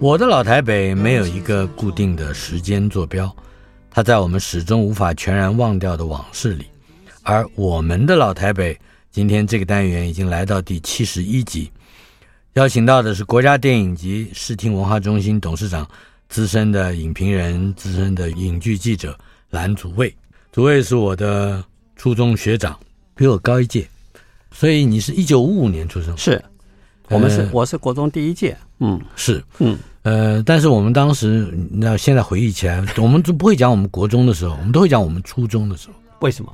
我的老台北没有一个固定的时间坐标，它在我们始终无法全然忘掉的往事里。而我们的老台北，今天这个单元已经来到第七十一集，邀请到的是国家电影及视听文化中心董事长、资深的影评人、资深的影剧记者蓝祖蔚。祖蔚是我的初中学长，比我高一届，所以你是一九五五年出生，是。我们是、呃，我是国中第一届，嗯，是，嗯，呃，但是我们当时，那现在回忆起来，我们就不会讲我们国中的时候，我们都会讲我们初中的时候。为什么？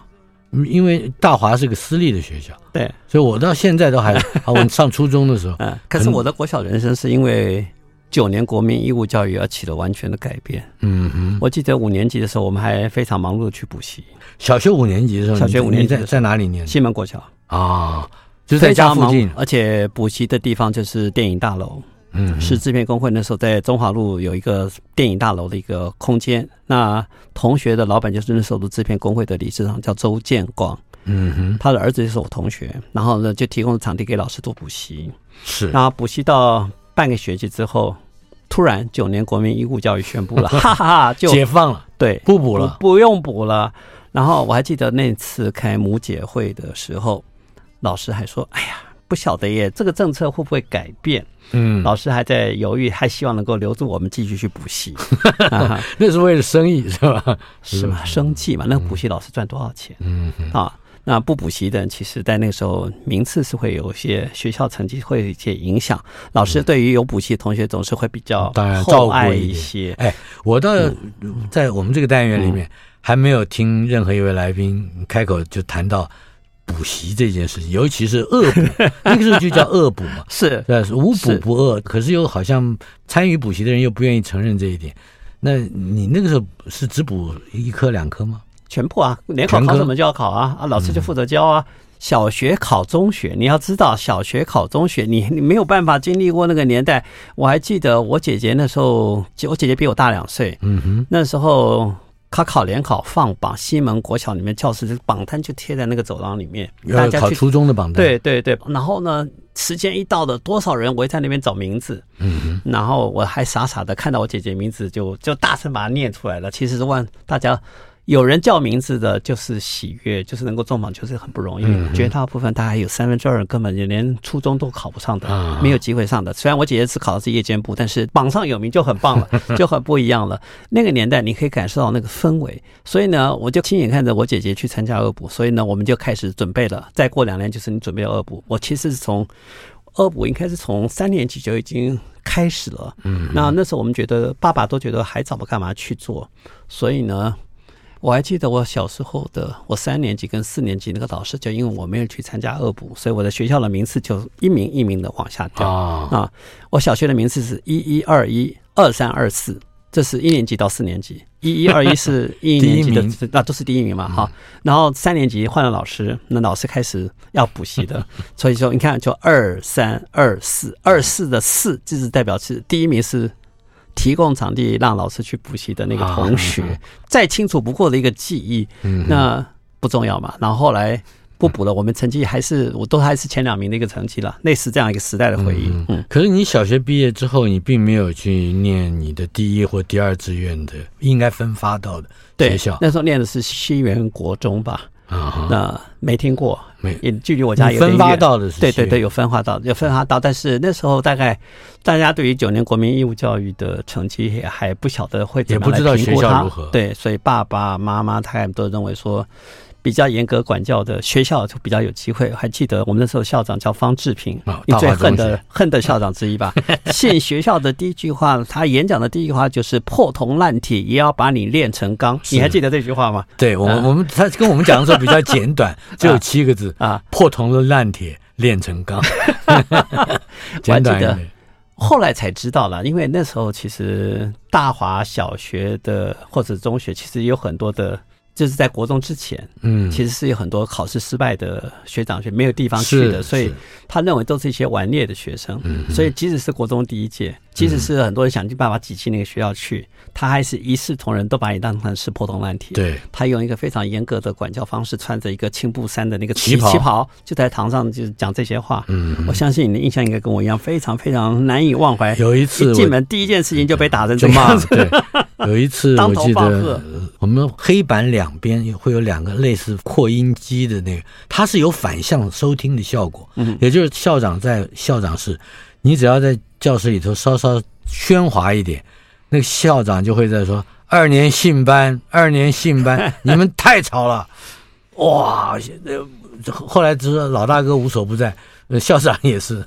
因为大华是个私立的学校，对，所以我到现在都还，我们上初中的时候，嗯，可是我的国小人生是因为九年国民义务教育而起了完全的改变。嗯哼，我记得五年级的时候，我们还非常忙碌的去补习。小学五年级的时候，小学五年级在在哪里念？西门国小啊。就在家附近，而且补习的地方就是电影大楼。嗯，是制片工会那时候在中华路有一个电影大楼的一个空间。那同学的老板就是那时候的制片工会的理事长，叫周建光。嗯哼，他的儿子就是我同学，然后呢就提供了场地给老师做补习。是，然后补习到半个学期之后，突然九年国民义务教育宣布了，哈哈哈，就解放了。对，不补了，不用补了。然后我还记得那次开母姐会的时候。老师还说：“哎呀，不晓得耶，这个政策会不会改变？”嗯，老师还在犹豫，还希望能够留住我们继续去补习。那是为了生意是吧？是吗？生计嘛，那个补习老师赚多少钱？嗯啊，那不补习的人，其实在那个时候名次是会有一些学校成绩会有一些影响。老师对于有补习的同学总是会比较当然照顾一些。哎，我倒在我们这个单元里面还没有听任何一位来宾开口就谈到。补习这件事情，尤其是恶补，那个时候就叫恶补嘛，是，是无补不恶。可是又好像参与补习的人又不愿意承认这一点。那你那个时候是只补一科两科吗？全部啊，联考考什么就要考啊，啊，老师就负责教啊。嗯、小学考中学，你要知道，小学考中学，你你没有办法经历过那个年代。我还记得我姐姐那时候，我姐姐比我大两岁，嗯哼，那时候。考考联考放榜，西门国小里面教室的榜单就贴在那个走廊里面，大家考初中的榜单。对对对，然后呢，时间一到的，多少人围在那边找名字，嗯，然后我还傻傻的看到我姐姐名字就，就就大声把它念出来了。其实是问大家。有人叫名字的，就是喜悦，就是能够中榜，就是很不容易。嗯、绝大部分大概有三分之二根本就连初中都考不上的，啊、没有机会上的。虽然我姐姐只考的是夜间部，但是榜上有名就很棒了，就很不一样了。那个年代你可以感受到那个氛围，所以呢，我就亲眼看着我姐姐去参加二补，所以呢，我们就开始准备了。再过两年就是你准备二补。我其实是从二补应该是从三年级就已经开始了。嗯，那那时候我们觉得爸爸都觉得还早，不干嘛去做？所以呢。我还记得我小时候的，我三年级跟四年级那个老师，就因为我没有去参加恶补，所以我的学校的名次就一名一名的往下掉啊。我小学的名次是一一二一二三二四，这是一年级到四年级，一一二一是 一年级的，那都是第一名嘛。好，然后三年级换了老师，那老师开始要补习的，所以说你看，就二三二四，二四的四就是代表是第一名是。提供场地让老师去补习的那个同学，再清楚不过的一个记忆，那不重要嘛。然后后来不补了，我们成绩还是我都还是前两名的一个成绩了，类似这样一个时代的回忆。嗯，嗯，可是你小学毕业之后，你并没有去念你的第一或第二志愿的应该分发到的学校。那时候念的是西园国中吧？啊，那没听过，没也距离我家有。分发到的是对对对，有分发到，有分发到，但是那时候大概大家对于九年国民义务教育的成绩也还不晓得会怎么来评估它，也不知道学校如何。对，所以爸爸妈妈他们都认为说。比较严格管教的学校就比较有机会。还记得我们那时候校长叫方志平，哦、你最恨的 恨的校长之一吧？进学校的第一句话，他演讲的第一句话就是“破铜烂铁也要把你炼成钢”。你还记得这句话吗？对，我们、啊、我们他跟我们讲的时候比较简短，只有七个字啊：“破铜的烂铁炼成钢。” 简短一点。后来才知道了，因为那时候其实大华小学的或者中学其实有很多的。就是在国中之前，嗯，其实是有很多考试失败的学长学没有地方去的，所以他认为都是一些顽劣的学生，嗯，所以即使是国中第一届，即使是很多人想尽办法挤进那个学校去，他还是一视同仁，都把你当成是破铜烂铁。对，他用一个非常严格的管教方式，穿着一个青布衫的那个旗旗袍，就在堂上就是讲这些话。嗯，我相信你的印象应该跟我一样，非常非常难以忘怀。有一次一进门第一件事情就被打成这样子。对，有一次我记得我们黑板。两边会有两个类似扩音机的那个，它是有反向收听的效果。嗯，也就是校长在校长室，你只要在教室里头稍稍喧哗一点，那个校长就会在说：“二年信班，二年信班，你们太吵了。”哇！后来只是老大哥无所不在，校长也是。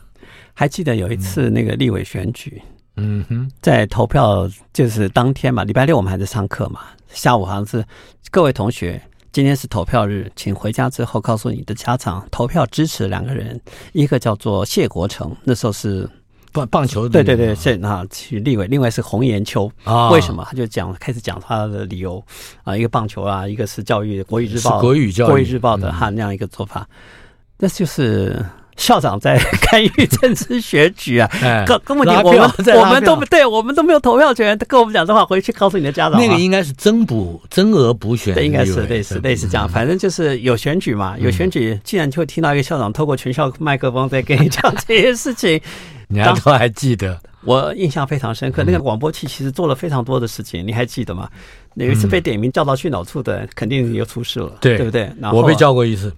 还记得有一次那个立委选举，嗯哼，在投票就是当天嘛，礼拜六我们还在上课嘛。下午好像是各位同学，今天是投票日，请回家之后告诉你的家长投票支持两个人，一个叫做谢国成，那时候是棒棒球的，对对对，谢啊去立委，另外是洪延秋啊，为什么？他就讲开始讲他的理由啊，一个棒球啊，一个是教育，国语日报，国语教育，国语日报的哈那样一个做法，那就是。校长在干预政治选举啊！根根本我们 我们都不对我们都没有投票权。他跟我们讲这话，回去告诉你的家长。那个应该是增补增额补选，应该是类似类似这样。反正就是有选举嘛，有选举，竟然就会听到一个校长透过全校麦克风在跟你讲这些事情，你还都还记得？我印象非常深刻。那个广播器其实做了非常多的事情，你还记得吗？有一次被点名叫到训导处的，肯定又出事了，对对不对？然后我被叫过一次，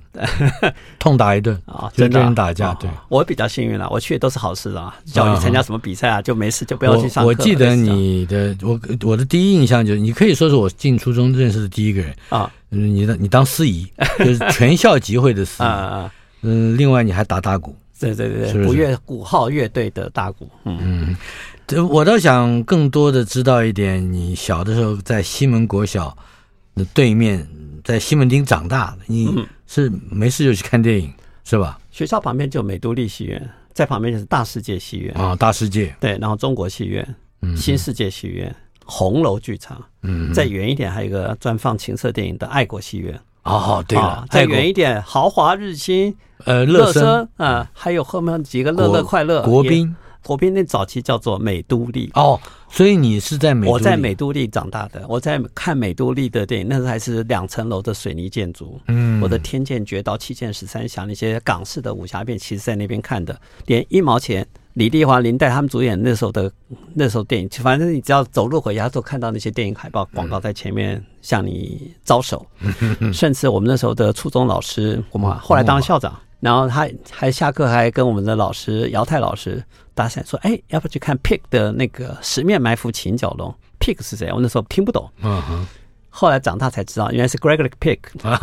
痛打一顿啊，真的打架。对，我比较幸运了，我去的都是好事啊，叫你参加什么比赛啊，就没事，就不要去上课。我记得你的，我我的第一印象就是，你可以说是我进初中认识的第一个人啊。嗯，你的你当司仪，就是全校集会的司仪 啊。嗯，另外你还打打鼓，对对对对，鼓乐鼓号乐队的大鼓，嗯。嗯。我倒想更多的知道一点，你小的时候在西门国小的对面，在西门町长大，你是没事就去看电影，是吧？学校旁边就美都丽戏院，在旁边就是大世界戏院。啊，大世界。对，然后中国戏院、新世界戏院、红楼剧场，嗯，再远一点还有一个专放情色电影的爱国戏院。哦，对了，再远一点豪华日新，呃，乐声啊，还有后面几个乐乐快乐国宾。国宾那早期叫做美都丽哦，所以你是在美，我在美都丽长大的，我在看美都丽的电影，那时候还是两层楼的水泥建筑。嗯，我的《天剑绝刀》《七剑十三侠》那些港式的武侠片，其实在那边看的，连一毛钱，李丽华、林黛他们主演那时候的那时候电影，反正你只要走路回家都看到那些电影海报广告在前面向你招手。嗯，甚至我们那时候的初中老师，我们后来当校长。然后他还下课还跟我们的老师姚泰老师搭讪说：“哎，要不去看 Pig 的那个《十面埋伏秦角龙》？Pig 是谁？我那时候听不懂。嗯哼。后来长大才知道，原来是 Gregory Pig，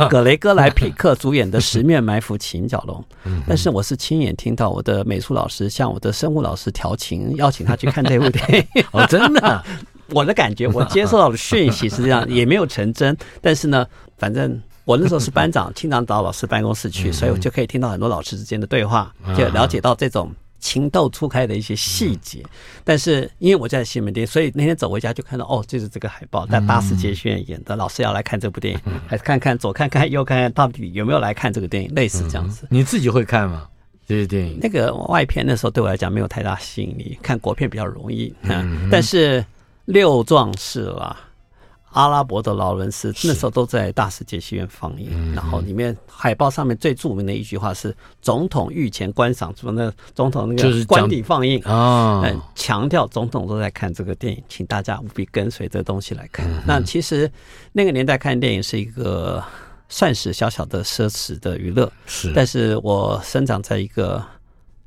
葛雷戈莱皮克主演的《十面埋伏秦角龙》。但是我是亲眼听到我的美术老师向我的生物老师调情，邀请他去看这部电影。哦，真的？我的感觉，我接受到的讯息是这样也没有成真。但是呢，反正。我那时候是班长，经常到老师办公室去，所以我就可以听到很多老师之间的对话，就了解到这种情窦初开的一些细节。但是因为我在西门町，所以那天走回家就看到哦，就是这个海报，在大世界戏院演的，老师要来看这部电影，还是看看左看看右看看，到底有没有来看这个电影，类似这样子。你自己会看吗？这些电影？那个外片那时候对我来讲没有太大吸引力，看国片比较容易。嗯，但是六壮士啦。阿拉伯的劳伦斯，那时候都在大世界戏院放映。嗯、然后里面海报上面最著名的一句话是“总统御前观赏”，什么那总统那个官邸放映啊，强调总统都在看这个电影，请大家务必跟随这东西来看。嗯、那其实那个年代看电影是一个算是小小的奢侈的娱乐，是。但是我生长在一个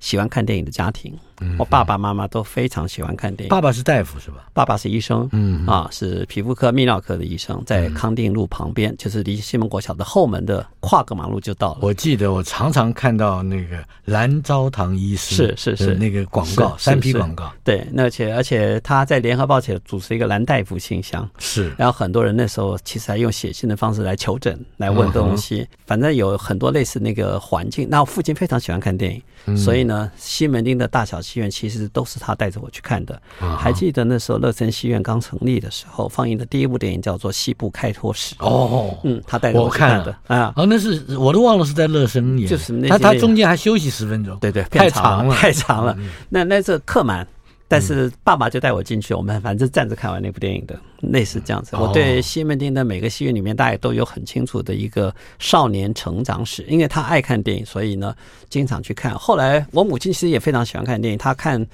喜欢看电影的家庭。我爸爸妈妈都非常喜欢看电影。爸爸是大夫是吧？爸爸是医生，嗯啊，是皮肤科、泌尿科的医生，在康定路旁边，就是离西门国小的后门的跨个马路就到了。我记得我常常看到那个蓝昭堂医师是是是那个广告，三批广告。对，那而且而且他在联合报写主持一个蓝大夫信箱，是。然后很多人那时候其实还用写信的方式来求诊，来问东西，反正有很多类似那个环境。那我父亲非常喜欢看电影，所以呢，西门町的大小戏院其实都。是他带着我去看的，还记得那时候乐声戏院刚成立的时候，放映的第一部电影叫做《西部开拓史》。哦，嗯，他带着我去看的。啊，哦，那是我都忘了是在乐声演，就是那他他中间还休息十分钟，对对，太长了，太长了。那那这客满，但是爸爸就带我进去，我们反正站着看完那部电影的，类似这样子。我对西门町的每个戏院里面，大家都有很清楚的一个少年成长史，因为他爱看电影，所以呢，经常去看。后来我母亲其实也非常喜欢看电影，她看。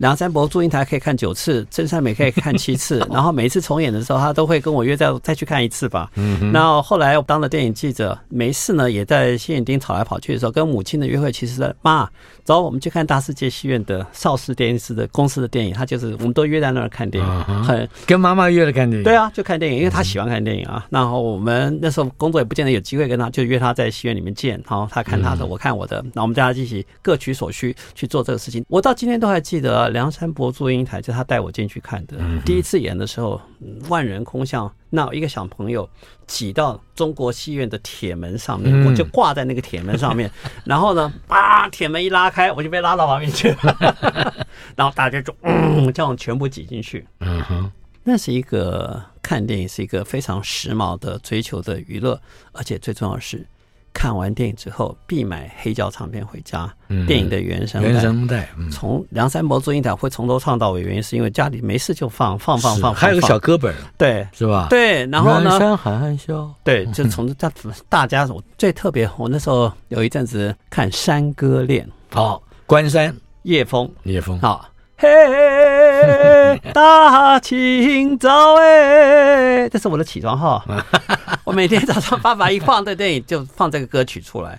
梁山伯祝英台可以看九次，真善美可以看七次，然后每一次重演的时候，他都会跟我约再再去看一次吧。嗯，然后后来我当了电影记者，没事呢，也在西影町跑来跑去的时候，跟母亲的约会，其实是妈走，我们去看大世界戏院的邵氏电影室的公司的电影，他就是我们都约在那儿看电影，很跟妈妈约了看电影。对啊，就看电影，因为他喜欢看电影啊。然后我们那时候工作也不见得有机会跟他，就约他在戏院里面见，然后他看他的，我看我的，那我们大家一起各取所需去做这个事情。我到今天都还记得。梁山伯祝英台，就他带我进去看的。第一次演的时候，万人空巷，那一个小朋友挤到中国戏院的铁门上面，我就挂在那个铁门上面。然后呢，啊，铁门一拉开，我就被拉到旁边去了。然后大家就嗯，这样全部挤进去。嗯哼，那是一个看电影是一个非常时髦的追求的娱乐，而且最重要的是。看完电影之后，必买黑胶唱片回家。嗯、电影的原声原声带，从、嗯、梁山伯祝英台会从头唱到尾，原因是因为家里没事就放放放放，还有个小歌本，对，是吧？对，然后呢？山含笑，对，就从大大家我最特别，我那时候有一阵子看《山歌恋》，好，关山。叶枫，叶枫，好。嘿，大清早哎，这是我的起床号。我每天早上爸爸一放这电影，就放这个歌曲出来。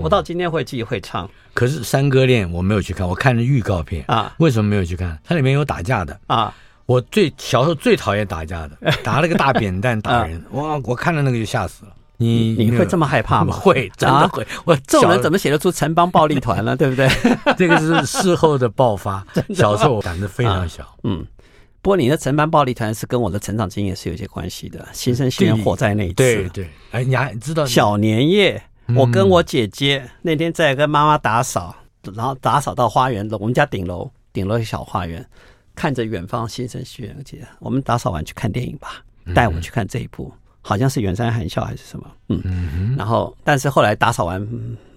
我到今天会记会唱。可是《山歌恋》我没有去看，我看了预告片啊。为什么没有去看？它里面有打架的啊。我最小时候最讨厌打架的，打了个大扁担打人，哇！我看了那个就吓死了。你你会这么害怕吗？会，真的会。我这种人怎么写得出城邦暴力团呢？对不对？这个是事后的爆发。小时候我胆子非常小。嗯，不过你的城邦暴力团是跟我的成长经验是有些关系的。新生戏院火灾那一次，对对。哎，你还知道小年夜？我跟我姐姐那天在跟妈妈打扫，然后打扫到花园，我们家顶楼顶楼一小花园，看着远方新生学院，我姐，我们打扫完去看电影吧，带我去看这一部。好像是远山含笑还是什么，嗯，嗯然后但是后来打扫完，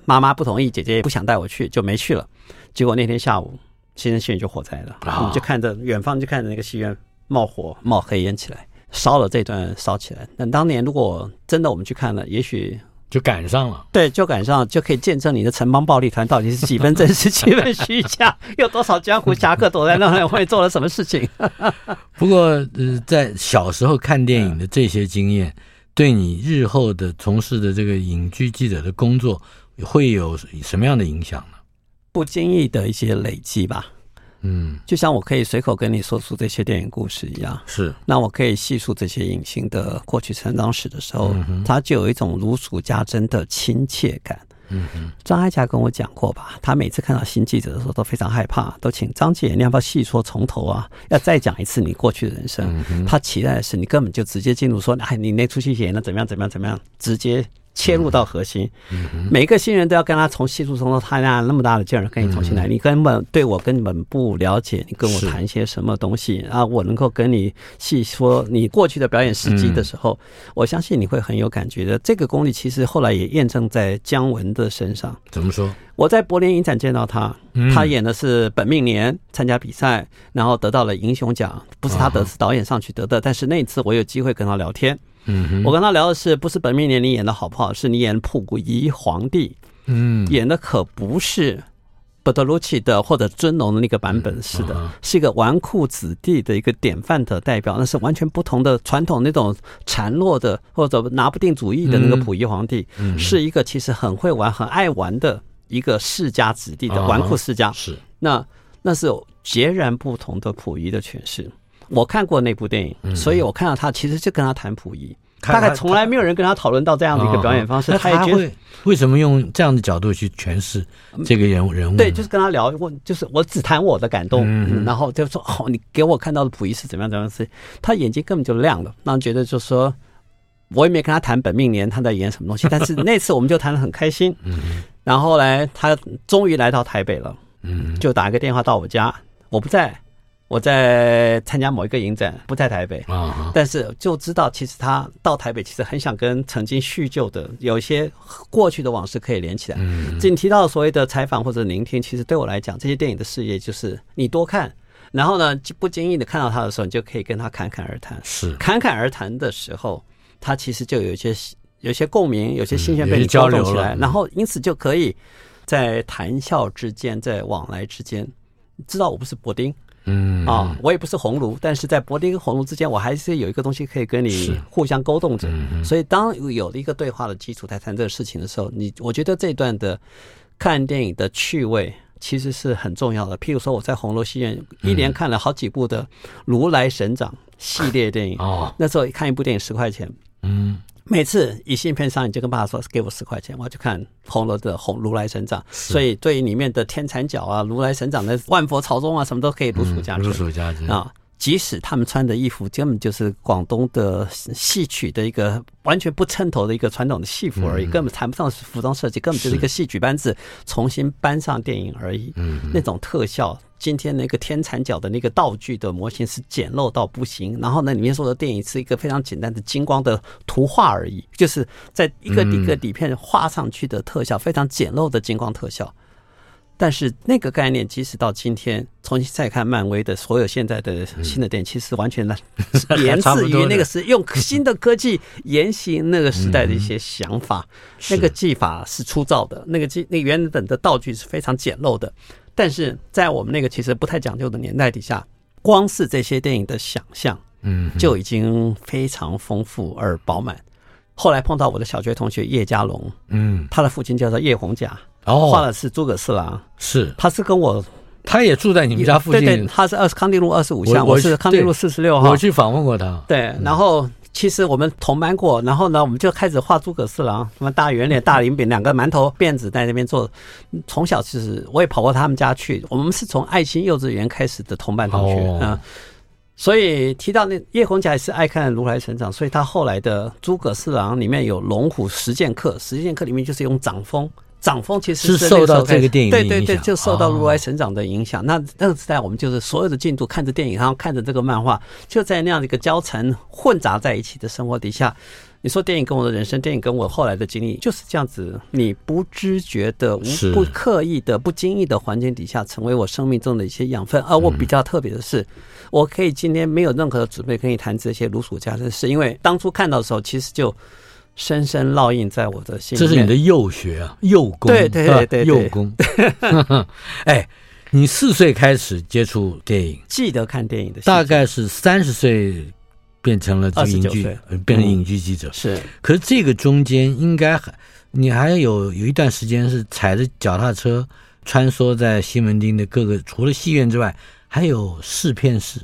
妈妈不同意，姐姐也不想带我去，就没去了。结果那天下午，新生戏院就火灾了，哦、我们就看着远方，就看着那个戏院冒火冒黑烟起来，烧了这段烧起来。那当年如果真的我们去看了，也许。就赶上了，对，就赶上了，就可以见证你的城邦暴力团到底是几分真实，几分虚假，有多少江湖侠客躲在那里会做了什么事情。不过，呃，在小时候看电影的这些经验，对你日后的从事的这个影剧记者的工作，会有什么样的影响呢？不经意的一些累积吧。嗯，就像我可以随口跟你说出这些电影故事一样，是。那我可以细数这些影星的过去成长史的时候，他就有一种如数家珍的亲切感。嗯哼，张艾嘉跟我讲过吧，他每次看到新记者的时候都非常害怕，都请张姐，你要不要细说从头啊？要再讲一次你过去的人生。他期待的是你根本就直接进入说，哎，你那出戏演的怎么样？怎么样？怎么样？直接切入到核心，每个新人都要跟他从细处从头，他那那么大的劲儿跟你重新来，嗯、你根本对我根本不了解，你跟我谈些什么东西啊？我能够跟你细说你过去的表演事迹的时候，嗯、我相信你会很有感觉的。这个功力其实后来也验证在姜文的身上。怎么说？我在柏林影展见到他，他演的是本命年参加比赛，然后得到了银熊奖，不是他得，是导演上去得的。但是那一次我有机会跟他聊天。嗯，我跟他聊的是不是本命年你演的好不好？是你演溥仪皇帝，嗯，演的可不是伯特鲁奇的或者尊龙的那个版本，是的，是一个纨绔子弟的一个典范的代表，那是完全不同的传统那种孱弱的或者拿不定主意的那个溥仪皇帝，是一个其实很会玩、很爱玩的一个世家子弟的纨绔世家，是。那那是截然不同的溥仪的诠释。我看过那部电影，所以我看到他其实就跟他谈溥仪，大概从来没有人跟他讨论到这样的一个表演方式。他也觉得为什么用这样的角度去诠释这个人物人物？对，就是跟他聊，我就是我只谈我的感动，然后就说哦，你给我看到的溥仪是怎么样怎么样是，他眼睛根本就亮了，让人觉得就说，我也没跟他谈本命年他在演什么东西，但是那次我们就谈的很开心。然后后来他终于来到台北了，就打一个电话到我家，我不在。我在参加某一个影展，不在台北啊，但是就知道其实他到台北，其实很想跟曾经叙旧的有一些过去的往事可以连起来。嗯，这你提到所谓的采访或者聆听，其实对我来讲，这些电影的事业就是你多看，然后呢，不经意的看到他的时候，你就可以跟他侃侃而谈。是侃侃而谈的时候，他其实就有一些有些共鸣，有些新鲜被你交流起来，然后因此就可以在谈笑之间，在往来之间，知道我不是伯丁。嗯啊，我也不是鸿儒，但是在柏林跟鸿儒之间，我还是有一个东西可以跟你互相勾动着。所以当有了一个对话的基础在谈这个事情的时候，你我觉得这段的看电影的趣味其实是很重要的。譬如说，我在红楼戏院一连看了好几部的《如来神掌》系列电影哦，那时候看一部电影十块钱，嗯。每次一信片上，你就跟爸爸说：“给我十块钱，我要去看红楼的红如来神掌。”所以对于里面的天蚕角啊、如来神掌的万佛朝宗啊，什么都可以如数家珍。如数家珍啊！即使他们穿的衣服根本就是广东的戏曲的一个完全不称头的一个传统的戏服而已，根本谈不上是服装设计，根本就是一个戏曲班子重新搬上电影而已。嗯，那种特效。今天那个天蚕角的那个道具的模型是简陋到不行，然后呢，里面说的电影是一个非常简单的金光的图画而已，就是在一个一个底片画上去的特效，非常简陋的金光特效。但是那个概念，即使到今天重新再看漫威的所有现在的新的电影，其实完全呢源 自于那个是用新的科技沿袭那个时代的一些想法，那个技法是粗糙的，那个技那个原本的道具是非常简陋的。但是在我们那个其实不太讲究的年代底下，光是这些电影的想象，嗯，就已经非常丰富而饱满。后来碰到我的小学同学叶家龙，嗯，他的父亲叫做叶红甲，哦，画的是诸葛四郎，是，他是跟我，他也住在你们家附近，对对，他是二十康定路二十五巷，我是康定路四十六号，我去访问过他，对，然后。其实我们同班过，然后呢，我们就开始画诸葛四郎，什么大圆脸、大饼，两个馒头辫子在那边做。从小其实我也跑过他们家去，我们是从爱心幼稚园开始的同班同学啊。所以提到那叶红甲也是爱看如来神掌，所以他后来的诸葛四郎里面有龙虎实践课，实践课里面就是用掌风。掌风其实是受到这个电影对对对，就受到如来神掌的影响。那那个时代，我们就是所有的进度看着电影，然后看着这个漫画，就在那样的一个交缠混杂在一起的生活底下。你说电影跟我的人生，电影跟我后来的经历就是这样子，你不知觉的、无不刻意的、不经意的环境底下，成为我生命中的一些养分。而我比较特别的是，我可以今天没有任何的准备跟你谈这些如数家珍的事，因为当初看到的时候，其实就。深深烙印在我的心里。这是你的幼学啊，幼功。对对对对，幼功。哎，你四岁开始接触电影，记得看电影的，大概是三十岁变成了这个影剧，变成影剧记者。是，可是这个中间应该还，你还有有一段时间是踩着脚踏车穿梭在西门町的各个，除了戏院之外，还有试片室。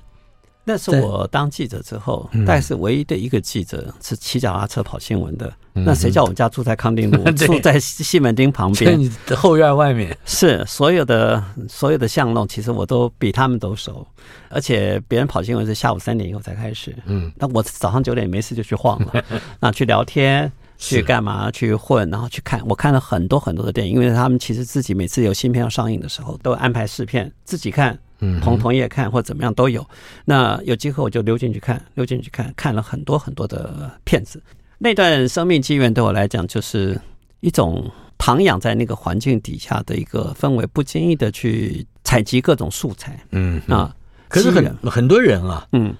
那是我当记者之后，但是唯一的一个记者是骑脚踏车跑新闻的。那谁叫我们家住在康定路，住在西门町旁边，你的后院外面。是所有的所有的巷弄，其实我都比他们都熟。而且别人跑新闻是下午三点以后才开始。嗯，那我早上九点没事就去晃了，那去聊天。去干嘛去混，然后去看。我看了很多很多的电影，因为他们其实自己每次有新片要上映的时候，都安排试片自己看，嗯，同同业看或怎么样都有。那有机会我就溜进去看，溜进去看，看了很多很多的片子。那段生命机缘对我来讲，就是一种徜徉在那个环境底下的一个氛围，不经意的去采集各种素材。嗯啊，可是很很多人啊，嗯。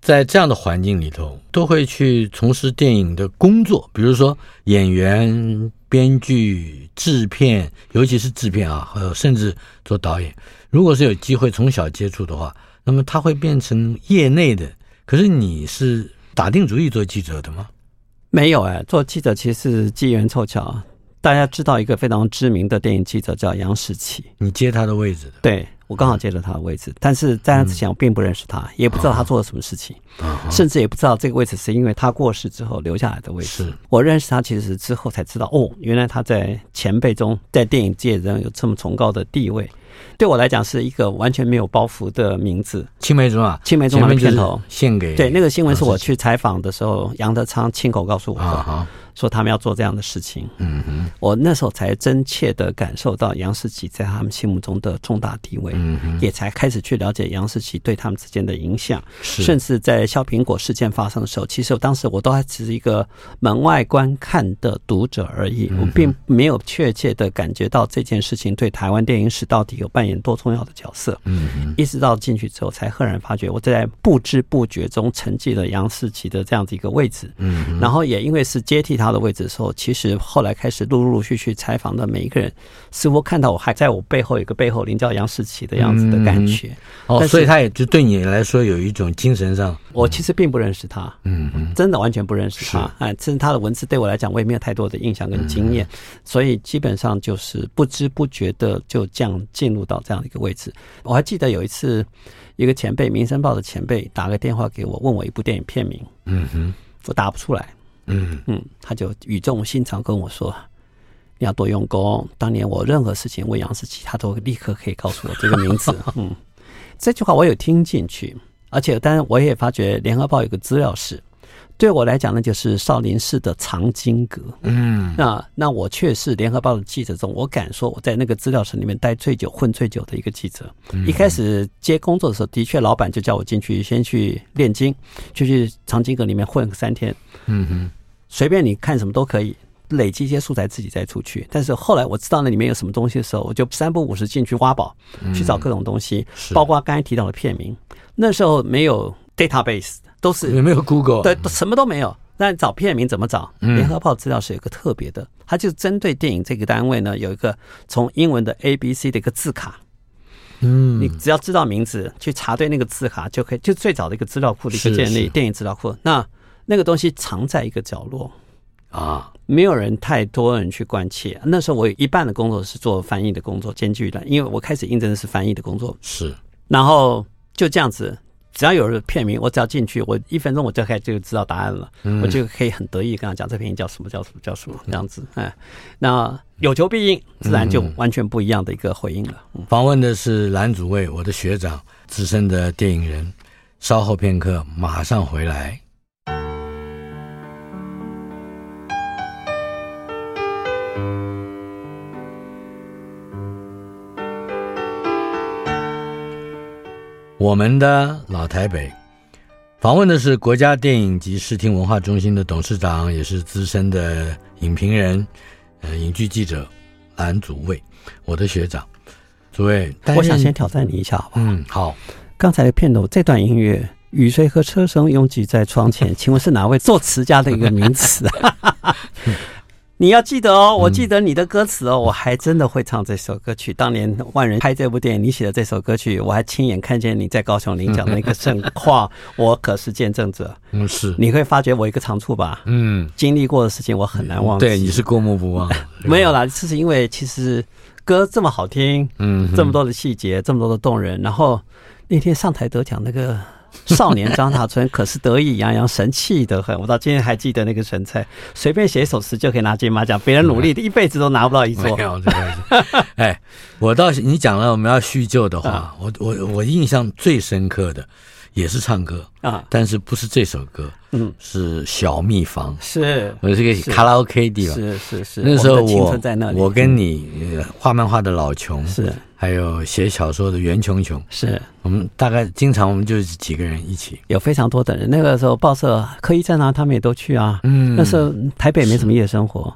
在这样的环境里头，都会去从事电影的工作，比如说演员、编剧、制片，尤其是制片啊，呃，甚至做导演。如果是有机会从小接触的话，那么他会变成业内的。可是你是打定主意做记者的吗？没有哎，做记者其实是机缘凑巧。大家知道一个非常知名的电影记者叫杨士奇，你接他的位置的？对。我刚好接了他的位置，但是在那之前我并不认识他，也不知道他做了什么事情，甚至也不知道这个位置是因为他过世之后留下来的位置。我认识他其实是之后才知道，哦，原来他在前辈中在电影界仍有这么崇高的地位。对我来讲是一个完全没有包袱的名字。青梅竹马，青梅竹马的片头献给对那个新闻是我去采访的时候，杨德昌亲口告诉我的。说他们要做这样的事情，嗯哼，我那时候才真切的感受到杨士奇在他们心目中的重大地位，也才开始去了解杨士奇对他们之间的影响，是，甚至在削苹果事件发生的时候，其实我当时我都还只是一个门外观看的读者而已，我并没有确切的感觉到这件事情对台湾电影史到底有扮演多重要的角色，嗯哼，一直到进去之后，才赫然发觉我在不知不觉中沉寂了杨士奇的这样子一个位置，嗯，然后也因为是接替他。的位置的时候，其实后来开始陆陆续续采访的每一个人，似乎看到我还在我背后有一个背后林叫杨世奇的样子的感觉。嗯、哦，所以他也就对你来说有一种精神上，我其实并不认识他，嗯嗯，真的完全不认识他。哎，甚至他的文字对我来讲，我也没有太多的印象跟经验，所以基本上就是不知不觉的就这样进入到这样的一个位置。我还记得有一次，一个前辈，《民生报》的前辈打个电话给我，问我一部电影片名，嗯哼，我答不出来。嗯嗯，他就语重心长跟我说：“你要多用功。当年我任何事情问杨士奇，他都立刻可以告诉我这个名字。”嗯，这句话我有听进去，而且当然我也发觉《联合报》有个资料室，对我来讲呢就是少林寺的藏经阁。嗯，那那我却是《联合报》的记者中，我敢说我在那个资料室里面待最久、混最久的一个记者。一开始接工作的时候，的确老板就叫我进去先去练经，就去藏经阁里面混个三天。嗯哼，随便你看什么都可以，累积一些素材自己再出去。但是后来我知道那里面有什么东西的时候，我就三不五时进去挖宝，去找各种东西，包括刚才提到的片名。那时候没有 database，都是也没有 Google，对，什么都没有。那找片名怎么找？联合报资料是有一个特别的，它就针对电影这个单位呢，有一个从英文的 A B C 的一个字卡。嗯，你只要知道名字，去查对那个字卡就可以，就最早的一个资料库的一个建立，电影资料库。那那个东西藏在一个角落啊，没有人太多人去关切。那时候我有一半的工作是做翻译的工作，兼具的，因为我开始应征的是翻译的工作。是，然后就这样子，只要有人片名，我只要进去，我一分钟我就可以就知道答案了，我就可以很得意跟他讲这片叫什么叫什么叫什么这样子。哎，那有求必应，自然就完全不一样的一个回应了。访问的是蓝祖蔚，我的学长，资深的电影人。稍后片刻，马上回来。我们的老台北，访问的是国家电影及视听文化中心的董事长，也是资深的影评人，呃，影剧记者蓝祖蔚，我的学长。祖蔚，我想先挑战你一下，好不好？嗯，好。刚才的片头这段音乐，雨水和车声拥挤在窗前，请问是哪位作词家的一个名词啊？你要记得哦，我记得你的歌词哦，我还真的会唱这首歌曲。当年万人拍这部电影，你写的这首歌曲，我还亲眼看见你在高雄领奖的那个盛况，我可是见证者。嗯，是。你会发觉我一个长处吧？嗯，经历过的事情我很难忘记。对，你是过目不忘。没有啦，这是因为其实歌这么好听，嗯，这么多的细节，这么多的动人。然后那天上台得奖那个。少年张大春可是得意洋洋、神气得很。我到今天还记得那个神采，随便写一首词就可以拿金马奖，别人努力一辈子都拿不到一座。没有这个，哎，我倒是你讲了我们要叙旧的话，我我我印象最深刻的，也是唱歌啊，但是不是这首歌，嗯，是小蜜房，是，我是个卡拉 OK 地方，是是是。那时候我我跟你画漫画的老琼是，还有写小说的袁琼琼，是。我们大概经常我们就是几个人一起，有非常多的人。那个时候报社科一站啊，他们也都去啊。嗯，那时候台北没什么夜生活，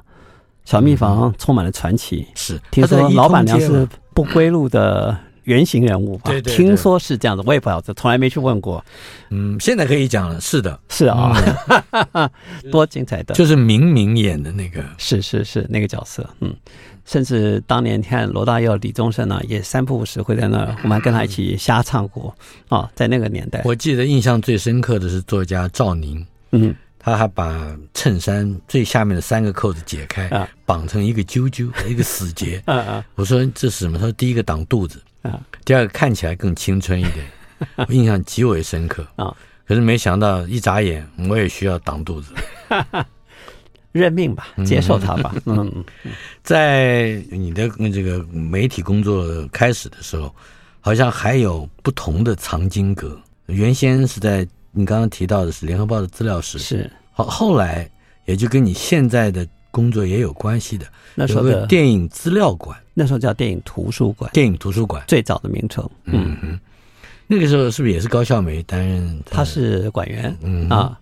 小蜜房充满了传奇。是，听说老板娘是不归路的。原型人物吧，对对对，听说是这样子，我也不晓得，从来没去问过。嗯，现在可以讲了，是的，是啊，嗯、多精彩的，就是明明演的那个，是是是那个角色，嗯，甚至当年你看罗大佑、李宗盛呢，也三不五时会在那儿，我们还跟他一起瞎唱过啊、哦，在那个年代，我记得印象最深刻的是作家赵宁，嗯，他还把衬衫最下面的三个扣子解开，啊，绑成一个揪揪，一个死结，嗯 嗯，我说这是什么？他说第一个挡肚子。啊，第二个看起来更青春一点，我印象极为深刻啊。可是没想到一眨眼，我也需要挡肚子，认命吧，接受它吧。嗯，在你的这个媒体工作开始的时候，好像还有不同的藏经阁。原先是在你刚刚提到的是联合报的资料室，是好，后来也就跟你现在的工作也有关系的。那时候的电影资料馆。那时候叫电影图书馆，电影图书馆最早的名称。嗯嗯，那个时候是不是也是高孝梅担任？他是馆员。嗯啊，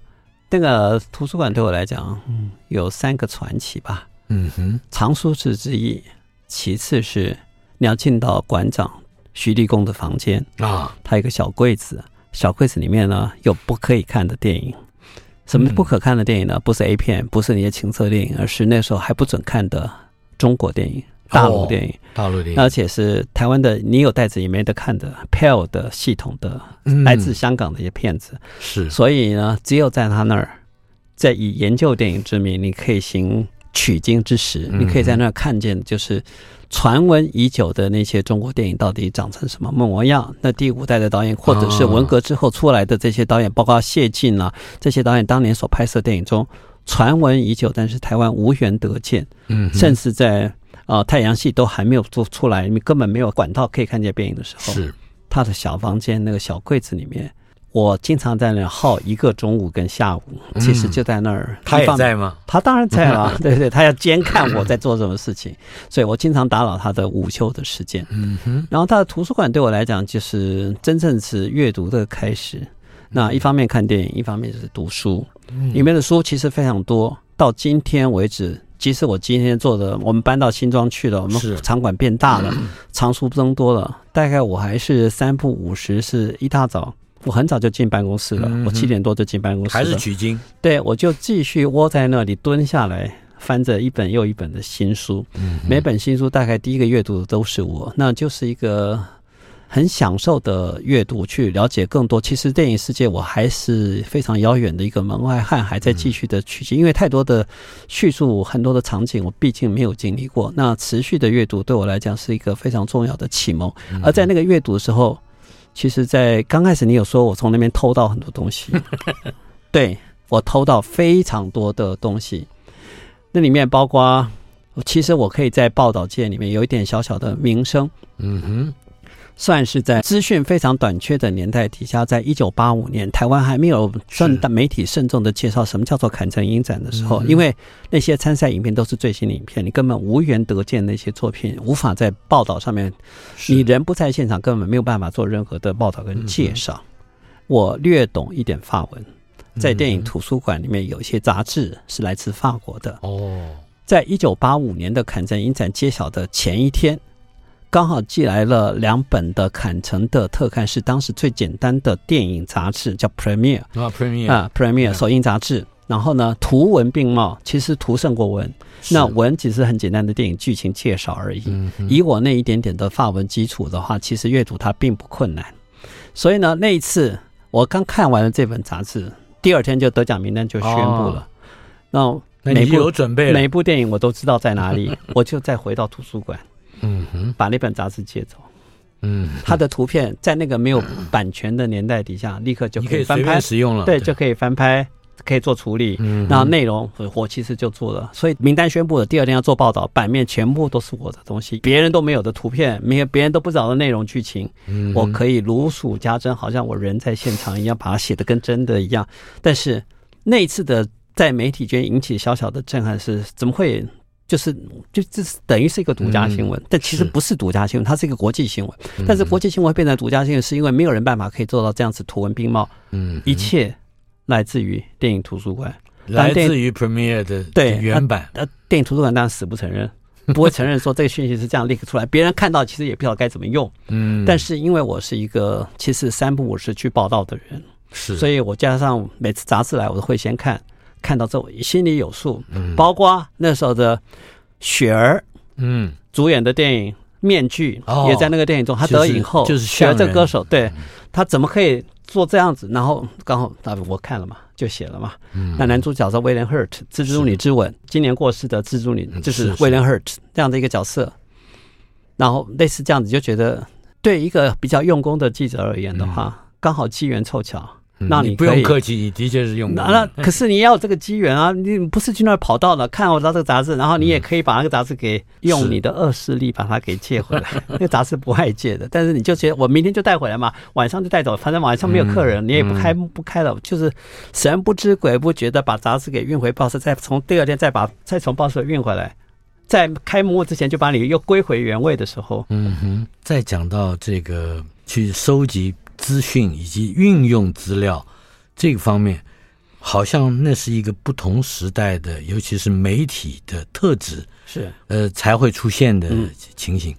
那个图书馆对我来讲，嗯，有三个传奇吧。嗯哼，藏书室之一，其次是你要进到馆长徐立功的房间啊，他有一个小柜子，小柜子里面呢有不可以看的电影。什么不可看的电影呢？不是 A 片，不是那些情色电影，而是那时候还不准看的中国电影。大陆电影，哦、大陆电影，而且是台湾的，你有袋子也没得看的，PAL 的系统的，来自香港的一些片子，嗯、是，所以呢，只有在他那儿，在以研究电影之名，你可以行取经之实，嗯、你可以在那儿看见，就是传闻已久的那些中国电影到底长成什么模样。那第五代的导演，或者是文革之后出来的这些导演，哦、包括谢晋啊，这些导演当年所拍摄电影中传闻已久，但是台湾无缘得见，嗯，甚至在。啊、呃，太阳系都还没有做出来，你根本没有管道可以看见电影的时候，是他的小房间那个小柜子里面，我经常在那儿耗一个中午跟下午，其实就在那儿。嗯、他也在吗？他当然在了，对对，他要监看我在做什么事情，所以我经常打扰他的午休的时间。嗯哼。然后他的图书馆对我来讲，就是真正是阅读的开始。那一方面看电影，一方面就是读书，里面的书其实非常多，到今天为止。即使我今天做的，我们搬到新庄去了，我们场馆变大了，藏书增多了。大概我还是三不五十，是一大早，我很早就进办公室了，我七点多就进办公室了，还是取经。对，我就继续窝在那里蹲下来，翻着一本又一本的新书。每本新书大概第一个阅读的都是我，那就是一个。很享受的阅读，去了解更多。其实电影世界我还是非常遥远的一个门外汉，还在继续的取经。因为太多的叙述，很多的场景，我毕竟没有经历过。那持续的阅读对我来讲是一个非常重要的启蒙。而在那个阅读的时候，其实，在刚开始你有说我从那边偷到很多东西，对，我偷到非常多的东西。那里面包括，其实我可以在报道界里面有一点小小的名声。嗯哼。算是在资讯非常短缺的年代底下，在一九八五年，台湾还没有正大媒体慎重的介绍什么叫做坎城影展的时候，因为那些参赛影片都是最新的影片，你根本无缘得见那些作品，无法在报道上面，你人不在现场，根本没有办法做任何的报道跟介绍。我略懂一点法文，在电影图书馆里面有一些杂志是来自法国的。哦，在一九八五年的坎城影展揭晓的前一天。刚好寄来了两本的坎城的特刊，是当时最简单的电影杂志，叫 Premiere 啊，Premiere 啊，Premiere 首映杂志。然后呢，图文并茂，其实图胜过文。那文只是很简单的电影剧情介绍而已。以我那一点点的法文基础的话，其实阅读它并不困难。所以呢，那一次我刚看完了这本杂志，第二天就得奖名单就宣布了。那每部有准备，每部电影我都知道在哪里，我就再回到图书馆。嗯哼，把那本杂志借走。嗯，他的图片在那个没有版权的年代底下，立刻就可以翻拍使用了。对，就可以翻拍可以做处理，嗯，然后内容我其实就做了，所以名单宣布的第二天要做报道，版面全部都是我的东西，别人都没有的图片，没有别人都不知道的内容剧情，嗯，我可以如数家珍，好像我人在现场一样，把它写的跟真的一样。但是那一次的在媒体间引起小小的震撼是，怎么会就是就这是等于是一个独家新闻，但其实不是独家新闻，它是一个国际新闻。但是国际新闻变成独家新闻，是因为没有人办法可以做到这样子图文并茂，嗯，一切。来自于电影图书馆，来自于 Premiere 的对原版。呃，电影图书馆当然死不承认，不会承认说这个讯息是这样 leak 出来，别人看到其实也不知道该怎么用。嗯，但是因为我是一个其实三不五时去报道的人，是，所以我加上每次杂志来，我都会先看，看到之后心里有数。嗯，包括那时候的雪儿，嗯，主演的电影《面具》也在那个电影中，他得影后，就是雪儿这个歌手，对他怎么可以？做这样子，然后刚好啊，我看了嘛，就写了嘛。嗯，那男主角是威廉·赫特，《蜘蛛女之吻》，今年过世的蜘蛛女就是威廉·赫特这样的一个角色。然后类似这样子，就觉得对一个比较用功的记者而言的话，嗯、刚好机缘凑巧。那你，你不用客气，你的确是用的。那可是你要这个机缘啊，你不是去那儿跑道了，看我到这个杂志，然后你也可以把那个杂志给用你的恶势力把它给借回来。那个杂志不爱借的，但是你就觉得我明天就带回来嘛，晚上就带走，反正晚上没有客人，你也不开不开了，就是神不知鬼不觉的把杂志给运回报社，再从第二天再把再从报社运回来，在开幕之前就把你又归回原位的时候，嗯哼，再讲到这个去收集。资讯以及运用资料这个方面，好像那是一个不同时代的，尤其是媒体的特质，是呃才会出现的情形。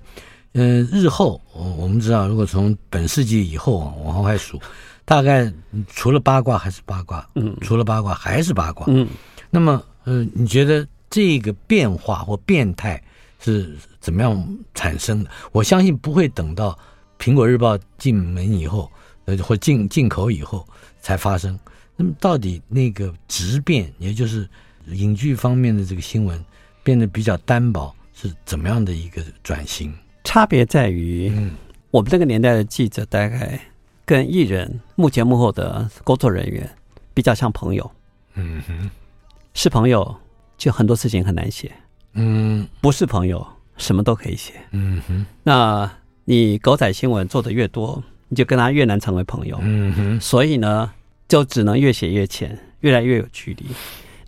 嗯、呃，日后我我们知道，如果从本世纪以后往往外数，大概除了八卦还是八卦，嗯，除了八卦还是八卦，嗯。那么，呃，你觉得这个变化或变态是怎么样产生的？我相信不会等到。苹果日报进门以后，呃，或进进口以后才发生。那么，到底那个质变，也就是影剧方面的这个新闻变得比较单薄，是怎么样的一个转型？差别在于，嗯，我们这个年代的记者大概跟艺人幕前幕后的工作人员比较像朋友。嗯哼，是朋友就很多事情很难写。嗯，不是朋友什么都可以写。嗯哼，那。你狗仔新闻做的越多，你就跟他越难成为朋友。嗯哼，所以呢，就只能越写越浅，越来越有距离。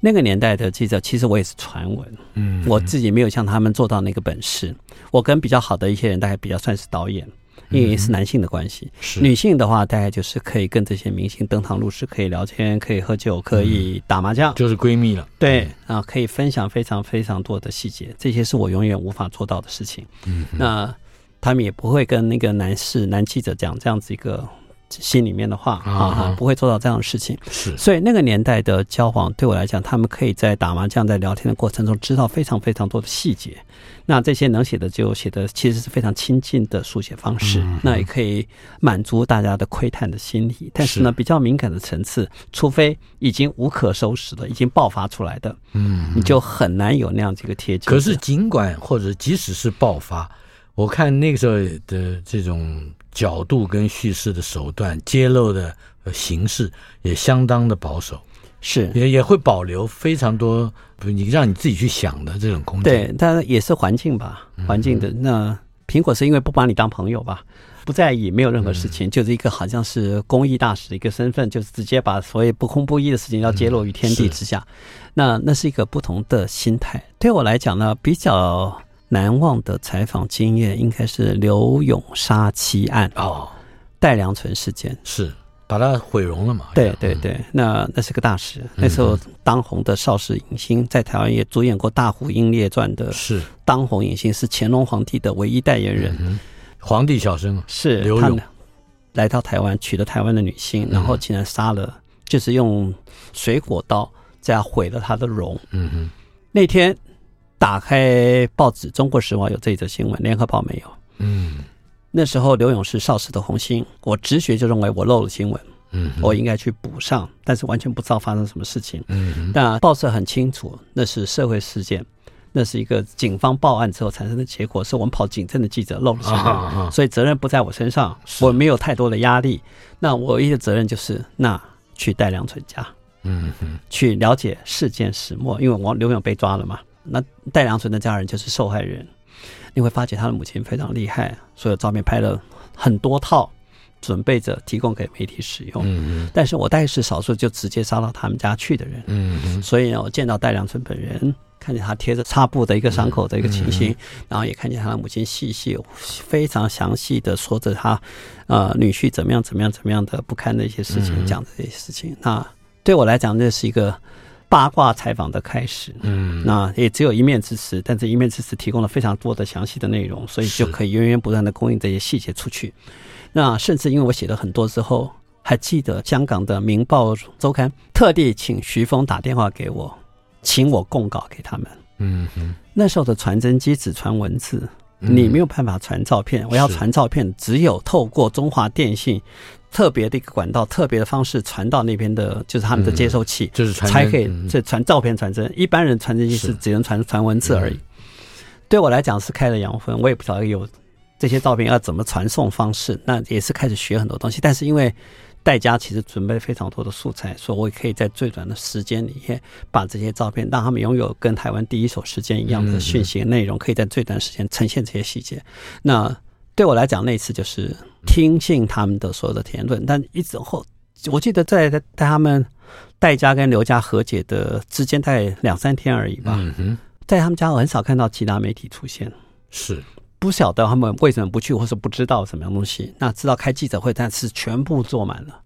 那个年代的记者，其实我也是传闻。嗯，我自己没有像他们做到那个本事。我跟比较好的一些人，大概比较算是导演，因为是男性的关系。是女性的话，大概就是可以跟这些明星登堂入室，可以聊天，可以喝酒，可以打麻将，就是闺蜜了。对啊，可以分享非常非常多的细节，这些是我永远无法做到的事情。嗯，那。他们也不会跟那个男士、男记者讲这样子一个心里面的话啊，不会做到这样的事情。是，所以那个年代的交往对我来讲，他们可以在打麻将、在聊天的过程中知道非常非常多的细节。那这些能写的就写的其实是非常亲近的书写方式，那也可以满足大家的窥探的心理。但是呢，比较敏感的层次，除非已经无可收拾了，已经爆发出来的，嗯，你就很难有那样子一个贴近。可是尽管或者即使是爆发。我看那个时候的这种角度跟叙事的手段揭露的形式也相当的保守，是也也会保留非常多你让你自己去想的这种空间。对，但也是环境吧，环境的。那苹果是因为不把你当朋友吧，不在意，没有任何事情，就是一个好像是公益大使的一个身份，就是直接把所谓不公不义的事情要揭露于天地之下。那那是一个不同的心态。对我来讲呢，比较。难忘的采访经验应该是刘永杀妻案哦，戴良纯事件是把他毁容了嘛？对对对，那那是个大事。那时候当红的邵氏影星在台湾也主演过《大虎英烈传》的，是当红影星，是乾隆皇帝的唯一代言人，皇帝小生是刘永来到台湾娶了台湾的女性，然后竟然杀了，就是用水果刀这样毁了他的容。嗯哼，那天。打开报纸，《中国时报》有这一则新闻，《联合报》没有。嗯，那时候刘勇是邵氏的红星，我直觉就认为我漏了新闻，嗯，我应该去补上，但是完全不知道发生什么事情。嗯，但报社很清楚，那是社会事件，那是一个警方报案之后产生的结果，是我们跑警政的记者漏了新闻，啊啊、所以责任不在我身上，我没有太多的压力。那我唯一的责任就是，那去戴良存家。嗯哼，去了解事件始末。因为王刘勇被抓了嘛，那戴良纯的家人就是受害人。你会发觉他的母亲非常厉害，所有照片拍了很多套，准备着提供给媒体使用。嗯嗯，但是我大概是少数就直接杀到他们家去的人。嗯嗯，所以呢，我见到戴良纯本人，看见他贴着擦布的一个伤口的一个情形，然后也看见他的母亲细细、非常详细的说着他，呃，女婿怎么样怎么样怎么样的不堪的一些事情，讲的这些事情。那对我来讲，那是一个。八卦采访的开始，嗯，那也只有一面之词，但这一面之词提供了非常多的详细的内容，所以就可以源源不断的供应这些细节出去。那甚至因为我写了很多之后，还记得香港的《明报周刊》特地请徐峰打电话给我，请我供稿给他们。嗯哼，那时候的传真机只传文字，你没有办法传照片，我要传照片，只有透过中华电信。特别的一个管道，特别的方式传到那边的，就是他们的接收器，嗯、就是才可以这传照片传真。一般人传真机是只能传传文字而已。对我来讲是开了洋分，我也不晓得有这些照片要怎么传送方式，那也是开始学很多东西。但是因为戴家其实准备非常多的素材，所以我也可以在最短的时间里面把这些照片，让他们拥有跟台湾第一手时间一样的讯息内容，可以在最短时间呈现这些细节。那对我来讲，那次就是。听信他们的所有的言论，但一直后，我记得在在他们戴家跟刘家和解的之间，大概两三天而已吧。嗯哼，在他们家我很少看到其他媒体出现，是不晓得他们为什么不去，或是不知道什么样东西。那知道开记者会，但是全部坐满了。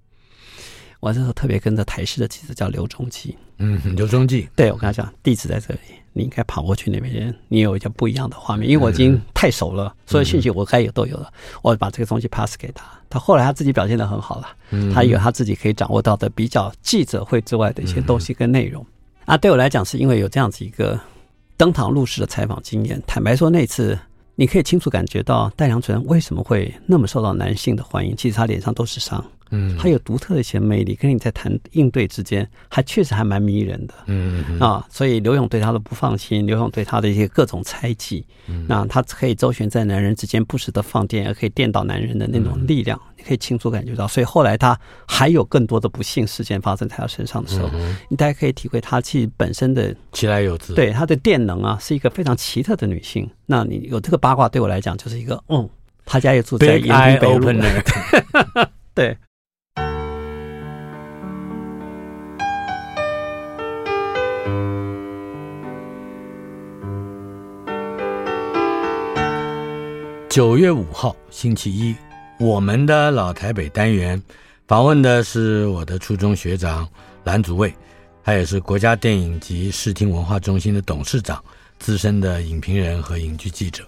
我那时候特别跟着台视的记者叫刘中基，嗯，刘中基，对，我跟他讲地址在这里。你应该跑过去那边，你有一些不一样的画面，因为我已经太熟了，所有信息我该有都有了。我把这个东西 pass 给他，他后来他自己表现的很好了，他有他自己可以掌握到的比较记者会之外的一些东西跟内容。啊，对我来讲，是因为有这样子一个登堂入室的采访经验。坦白说，那次你可以清楚感觉到戴良纯为什么会那么受到男性的欢迎，其实他脸上都是伤。嗯，他有独特的一些魅力，跟你在谈应对之间，还确实还蛮迷人的。嗯嗯啊，所以刘勇对他的不放心，刘勇对他的一些各种猜忌，嗯，那他可以周旋在男人之间，不时的放电，而可以电到男人的那种力量，你可以清楚感觉到。所以后来他还有更多的不幸事件发生在他身上的时候，你大家可以体会他其实本身的其来有自。对他的电能啊，是一个非常奇特的女性。那你有这个八卦，对我来讲就是一个，嗯，他家也住在延平北路。对。九月五号星期一，我们的老台北单元访问的是我的初中学长蓝祖蔚，他也是国家电影及视听文化中心的董事长，资深的影评人和影剧记者。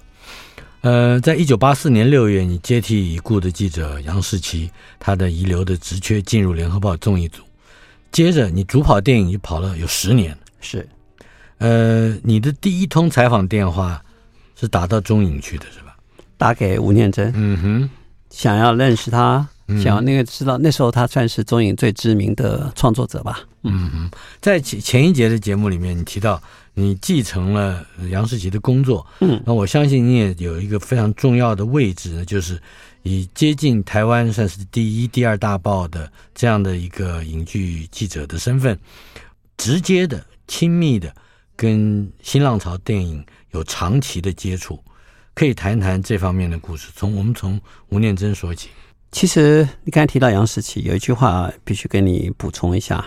呃，在一九八四年六月，你接替已故的记者杨世奇他的遗留的职缺，进入联合报综艺组。接着，你主跑电影就跑了有十年。是，呃，你的第一通采访电话是打到中影去的，是吧？打给吴念真，嗯哼，想要认识他，想要那个知道，那时候他算是中影最知名的创作者吧。嗯哼，在前前一节的节目里面，你提到你继承了杨世奇的工作，嗯，那我相信你也有一个非常重要的位置呢，就是以接近台湾算是第一、第二大报的这样的一个影剧记者的身份，直接的、亲密的跟新浪潮电影有长期的接触。可以谈谈这方面的故事。从我们从吴念真说起。其实你刚才提到杨士奇，有一句话必须跟你补充一下。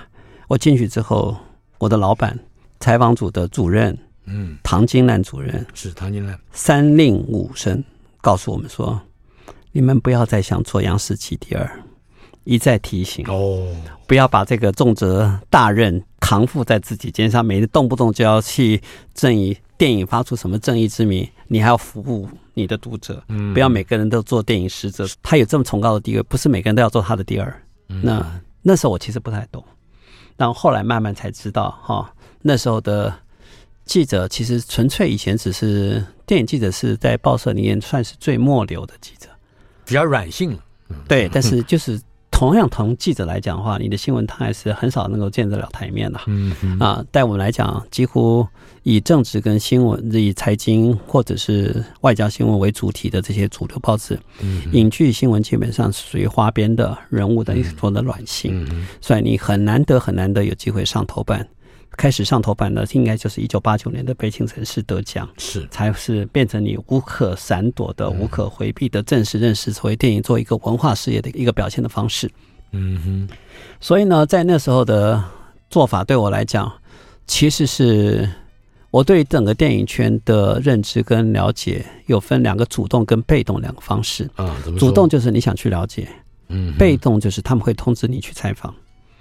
我进去之后，我的老板采访组的主任，嗯，唐金兰主任是唐金兰，三令五申告诉我们说：“你们不要再想做杨士奇第二。”一再提醒哦，不要把这个重责大任扛负在自己肩上，每天动不动就要去正义电影发出什么正义之名，你还要服务你的读者，嗯，不要每个人都做电影使者，他有这么崇高的地位，不是每个人都要做他的第二。那那时候我其实不太懂，然后后来慢慢才知道，哈，那时候的记者其实纯粹以前只是电影记者，是在报社里面算是最末流的记者，比较软性了，对，但是就是。同样同记者来讲的话，你的新闻他还是很少能够见得了台面的。嗯啊，在我们来讲，几乎以政治跟新闻、以财经或者是外交新闻为主题的这些主流报纸，嗯影剧新闻基本上是属于花边的人物的一种的软性，嗯所以你很难得很难得有机会上头版。开始上头版的应该就是一九八九年的《北京城市》得奖，是才是变成你无可闪躲的、无可回避的正式认识作为电影做一个文化事业的一个表现的方式。嗯哼，所以呢，在那时候的做法对我来讲，其实是我对整个电影圈的认知跟了解有分两个主动跟被动两个方式。啊，主动就是你想去了解，嗯，被动就是他们会通知你去采访。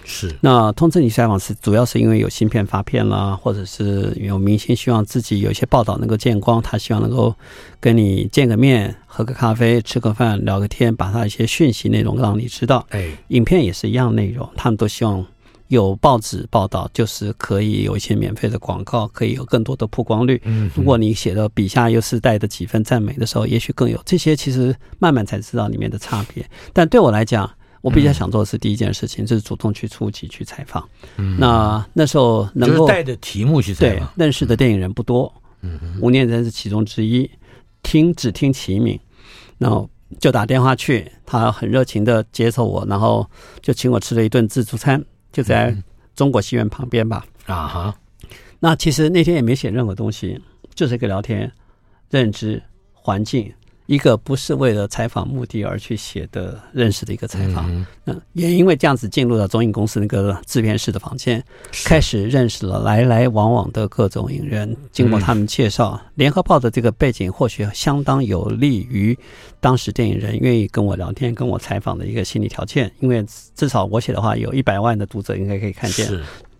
是那通知你采访是主要是因为有芯片发片啦，或者是有明星希望自己有一些报道能够见光，他希望能够跟你见个面、喝个咖啡、吃个饭、聊个天，把他一些讯息内容让你知道。哎，影片也是一样内容，他们都希望有报纸报道，就是可以有一些免费的广告，可以有更多的曝光率。嗯，如果你写的笔下又是带着几分赞美的时候，也许更有这些。其实慢慢才知道里面的差别。但对我来讲，我比较想做的是第一件事情，就是主动去出击去采访。嗯那那时候能够带着题目去采对访，认识的电影人不多，吴念真是其中之一。听只听其名，然后就打电话去，他很热情的接受我，然后就请我吃了一顿自助餐，就在中国戏院旁边吧。啊哈，那其实那天也没写任何东西，就是一个聊天、认知、环境，一个不是为了采访目的而去写的认识的一个采访。嗯嗯，也因为这样子进入了中影公司那个制片室的房间，开始认识了来来往往的各种影人。经过他们介绍，联合报的这个背景或许相当有利于当时电影人愿意跟我聊天、跟我采访的一个心理条件。因为至少我写的话，有一百万的读者应该可以看见。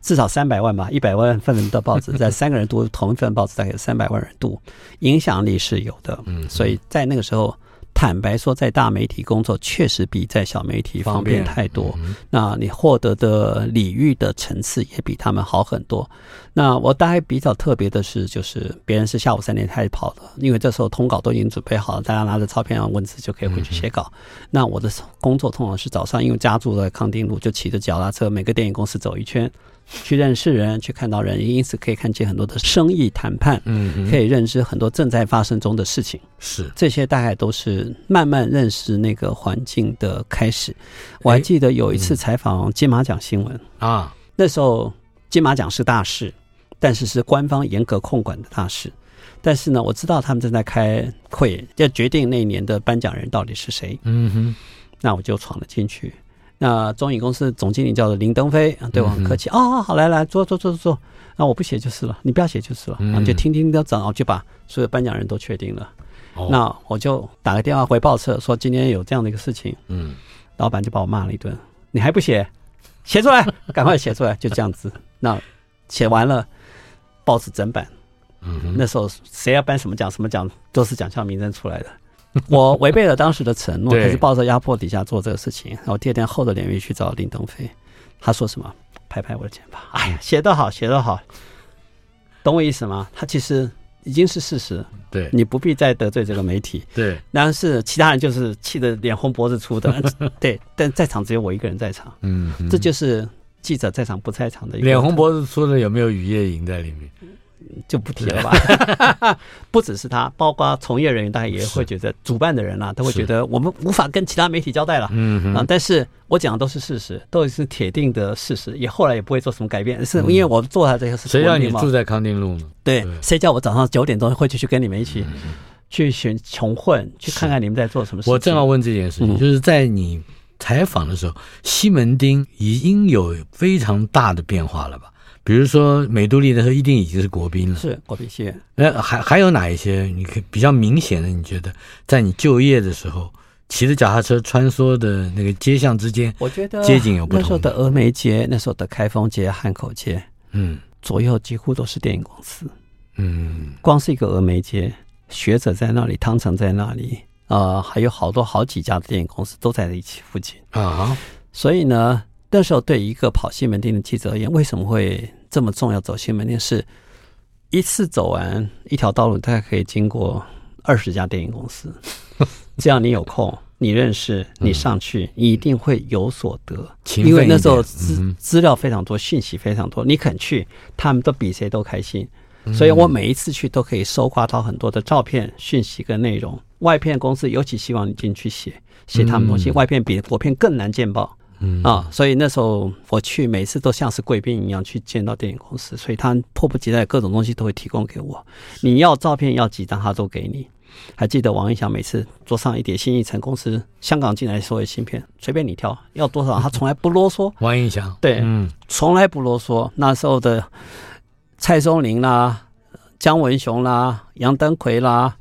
是至少三百万吧，一百万份的报纸，在三个人读同一份报纸，大概有三百万人读，影响力是有的。嗯，所以在那个时候，坦白说，在大媒体工作确实比在小媒体方便太多。嗯那你获得的礼遇的层次也比他们好很多。那我大概比较特别的是，就是别人是下午三点开始跑的，因为这时候通稿都已经准备好了，大家拿着照片和文字就可以回去写稿。那我的工作通常是早上，因为家住在康定路，就骑着脚踏车每个电影公司走一圈。去认识人，去看到人，因此可以看见很多的生意谈判，嗯嗯，可以认知很多正在发生中的事情。是这些大概都是慢慢认识那个环境的开始。我还记得有一次采访金马奖新闻，啊，那时候金马奖是大事，但是是官方严格控管的大事。但是呢，我知道他们正在开会，要决定那一年的颁奖人到底是谁。嗯哼，那我就闯了进去。那中影公司总经理叫做林登飞，对我很客气。哦，好，来来，坐坐坐坐坐。那我不写就是了，你不要写就是了。啊，就听听都讲，然后就把所有颁奖人都确定了。那我就打个电话回报社说今天有这样的一个事情。嗯，老板就把我骂了一顿。你还不写？写出来，赶快写出来，就这样子。那写完了，报纸整版。嗯，那时候谁要颁什么奖，什么奖都是奖项名称出来的。我违背了当时的承诺，可是抱着压迫底下做这个事情。然后第二天厚着脸皮去找林东飞，他说什么？拍拍我的肩膀，哎呀，写得好，写得好，懂我意思吗？他其实已经是事实，对，你不必再得罪这个媒体。对，但是其他人就是气得脸红脖子粗的，对。但在场只有我一个人在场，嗯，这就是记者在场不在场的一个。脸红脖子粗的有没有雨夜营在里面？就不提了吧。不只是他，包括从业人员，大家也会觉得，主办的人啊，都会觉得我们无法跟其他媒体交代了。嗯啊，但是我讲的都是事实，都是铁定的事实，也后来也不会做什么改变。是因为我做了这些事情。谁让你住在康定路呢？对，谁叫我早上九点钟会去去跟你们一起去选穷混，去看看你们在做什么事情。我正要问这件事情，就是在你采访的时候，西门町已经有非常大的变化了吧？比如说美杜丽的时候，一定已经是国宾了，是国宾戏院。那还还有哪一些？你可以比较明显的，你觉得在你就业的时候，骑着脚踏车穿梭的那个街巷之间，我觉得街景有不同。那时候的峨眉街，那时候的开封街、汉口街，嗯，左右几乎都是电影公司。嗯，光是一个峨眉街，学者在那里，汤臣在那里，啊、呃，还有好多好几家的电影公司都在一起附近啊。所以呢，那时候对一个跑西门町的记者而言，为什么会这么重要？走新门町是一次走完一条道路，大概可以经过二十家电影公司。只要你有空，你认识，你上去，你一定会有所得。嗯、因为那时候资资料非常多，讯息非常多，你肯去，他们都比谁都开心。所以我每一次去都可以收刮到很多的照片、讯息跟内容。外片公司尤其希望你进去写写他们东西，外片比国片更难见报。嗯啊，所以那时候我去，每次都像是贵宾一样去见到电影公司，所以他迫不及待各种东西都会提供给我。你要照片要几张，他都给你。还记得王映祥每次桌上一叠新一城公司香港进来所有芯片，随便你挑，要多少他从来不啰嗦。王映祥对，嗯，从来不啰嗦。那时候的蔡松林啦、姜文雄啦、杨登魁啦。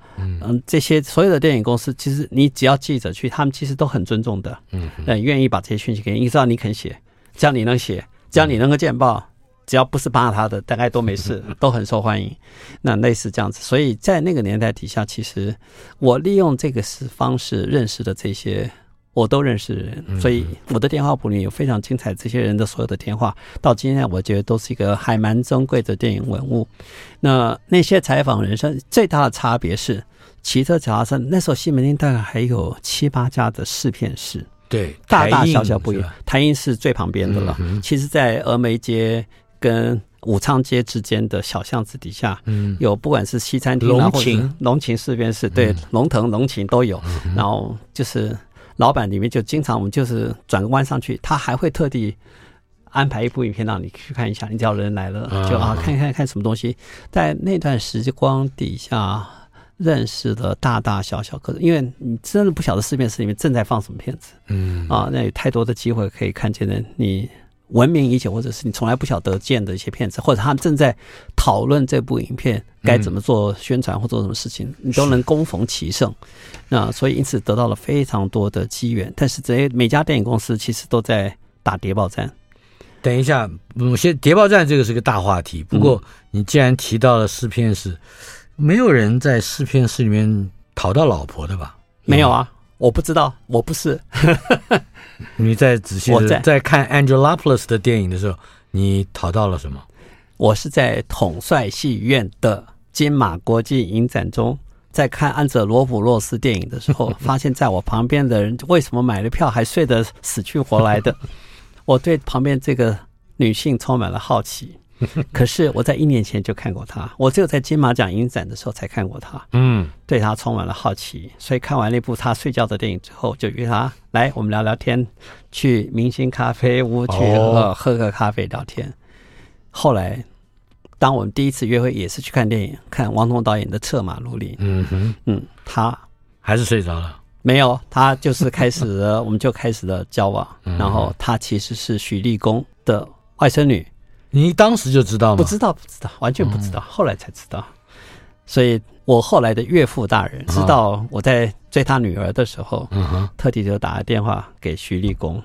嗯，这些所有的电影公司，其实你只要记者去，他们其实都很尊重的，嗯，愿意把这些讯息给你，你知道你肯写，只要你能写，只要你能够见报，只要不是扒他的，大概都没事，都很受欢迎。那类似这样子，所以在那个年代底下，其实我利用这个是方式认识的这些。我都认识人，所以我的电话簿里有非常精彩这些人的所有的电话，到今天我觉得都是一个还蛮珍贵的电影文物。那那些采访人生最大的差别是，骑车脚踏车那时候西门町大概还有七八家的试片室，对，大大小小不一样。台映是最旁边的了，其实，在峨眉街跟武昌街之间的小巷子底下，嗯，有不管是西餐厅、龙情、龙琴试片室，对，龙腾、龙琴都有，然后就是。老板里面就经常，我们就是转个弯上去，他还会特地安排一部影片让你去看一下。你只要人来了，就啊看一看看什么东西。在那段时光底下认识的大大小小，可是因为你真的不晓得试片室里面正在放什么片子，嗯啊，那有太多的机会可以看见的你。闻名已久，或者是你从来不晓得见的一些片子，或者他们正在讨论这部影片该怎么做宣传或做什么事情，你都能攻逢其盛。那所以因此得到了非常多的机缘。但是这些每家电影公司其实都在打谍报战。等一下，某些谍报战这个是个大话题。不过你既然提到了试片室，没有人在试片室里面讨到老婆的吧？没有啊。我不知道，我不是。你在仔细的在，在看 Angelopoulos 的电影的时候，你讨到了什么？我是在统帅戏院的金马国际影展中，在看安哲罗普洛斯电影的时候，发现在我旁边的人为什么买了票还睡得死去活来的？我对旁边这个女性充满了好奇。可是我在一年前就看过他，我只有在金马奖影展的时候才看过他。嗯，对他充满了好奇，所以看完那部他睡觉的电影之后，就约他来我们聊聊天，去明星咖啡屋去喝喝个咖啡聊天。后来，当我们第一次约会也是去看电影，看王童导演的《策马如林》。嗯哼，嗯，他还是睡着了？没有，他就是开始了，我们就开始了交往。然后他其实是许立功的外甥女。你当时就知道吗？不知道，不知道，完全不知道，后来才知道。所以我后来的岳父大人知道我在追他女儿的时候，嗯特地就打了电话给徐立功。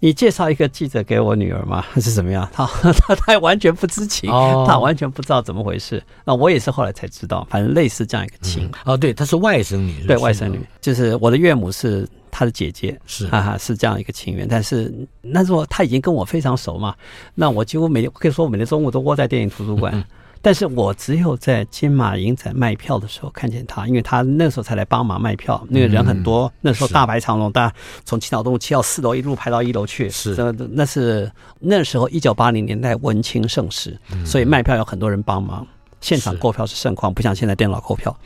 你介绍一个记者给我女儿吗？还 是怎么样？他 他他完全不知情，他完全不知道怎么回事。那我也是后来才知道，反正类似这样一个情。哦，对，他是外甥女，对，外甥女，就是我的岳母是。他的姐姐是。哈哈，是这样一个情缘，但是那时候他已经跟我非常熟嘛，那我几乎每可以说我每天中午都窝在电影图书馆，但是我只有在金马影展卖票的时候看见他，因为他那时候才来帮忙卖票，那个人很多，那时候大排长龙，大家从青岛东路七号四楼，一路排到一楼去，是。那那是那时候一九八零年代文青盛世，所以卖票有很多人帮忙，现场购票是盛况，不像现在电脑购票。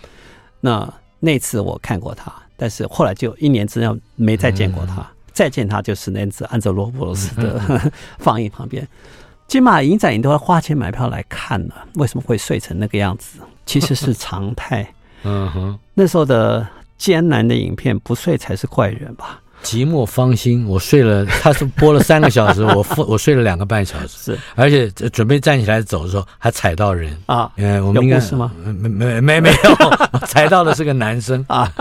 那那次我看过他。但是后来就一年之内没再见过他，嗯、再见他就是那次安哲罗普罗斯的、嗯、放映旁边。金马影展你都要花钱买票来看了，为什么会睡成那个样子？其实是常态。嗯哼，那时候的艰难的影片，不睡才是怪人吧。寂寞芳心，我睡了，他是播了三个小时，我 我睡了两个半小时，是，而且准备站起来走的时候还踩到人啊，嗯，我们应该是吗？没没没没有，踩到的是个男生啊。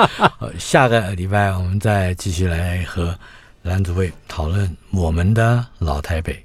下个礼拜我们再继续来和蓝主委讨论我们的老台北。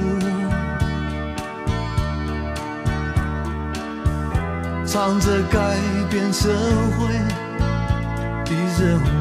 唱着改变社会的任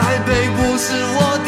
台北不是我的。